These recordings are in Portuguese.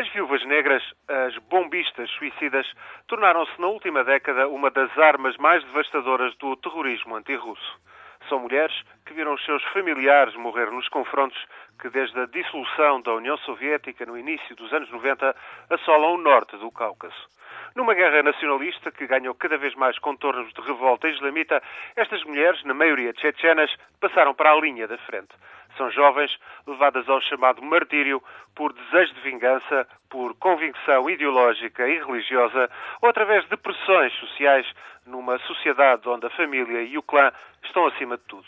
As viúvas negras, as bombistas suicidas, tornaram-se na última década uma das armas mais devastadoras do terrorismo antirrusso. São mulheres que viram os seus familiares morrer nos confrontos que, desde a dissolução da União Soviética no início dos anos 90, assolam o norte do Cáucaso. Numa guerra nacionalista que ganhou cada vez mais contornos de revolta islamita, estas mulheres, na maioria tchetchenas, passaram para a linha da frente. São jovens levadas ao chamado martírio por desejo de vingança, por convicção ideológica e religiosa ou através de pressões sociais numa sociedade onde a família e o clã estão acima de tudo.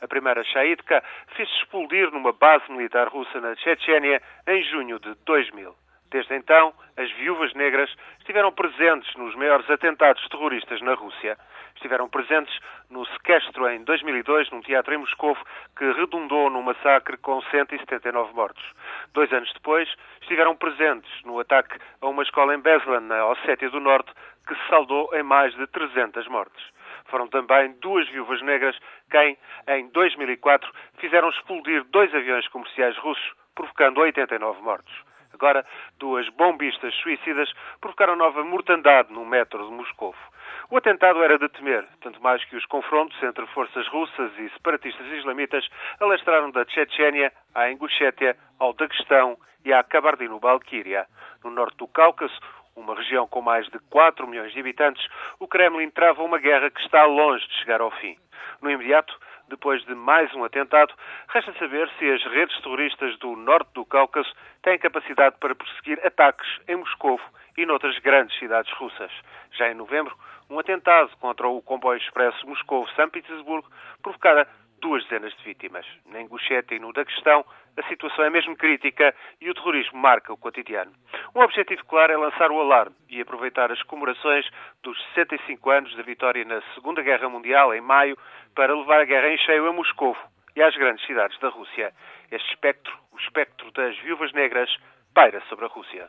A primeira Shaidka fez-se explodir numa base militar russa na Chechênia em junho de 2000. Desde então, as viúvas negras estiveram presentes nos maiores atentados terroristas na Rússia. Estiveram presentes no sequestro em 2002 num teatro em Moscou que redundou num massacre com 179 mortos. Dois anos depois, estiveram presentes no ataque a uma escola em Beslan, na Ossétia do Norte, que se saldou em mais de 300 mortes. Foram também duas viúvas negras quem, em 2004, fizeram explodir dois aviões comerciais russos, provocando 89 mortos. Agora, duas bombistas suicidas provocaram nova mortandade no metro de Moscou. O atentado era de temer, tanto mais que os confrontos entre forças russas e separatistas islamitas alastraram da Chechênia à Ingushétia, ao Daguestão e à Kabardino-Balquíria. No norte do Cáucaso, uma região com mais de 4 milhões de habitantes, o Kremlin trava uma guerra que está longe de chegar ao fim. No imediato, depois de mais um atentado, resta saber se as redes terroristas do norte do Cáucaso têm capacidade para perseguir ataques em Moscou e noutras grandes cidades russas. Já em novembro, um atentado contra o comboio expresso Moscou-São Petersburgo provocara duas dezenas de vítimas. Na Ingushétia e no Daguestão, a situação é mesmo crítica e o terrorismo marca o cotidiano. Um objetivo claro é lançar o alarme e aproveitar as comemorações dos 65 anos da vitória na Segunda Guerra Mundial, em maio, para levar a guerra em cheio a Moscou e às grandes cidades da Rússia. Este espectro, o espectro das viúvas negras, paira sobre a Rússia.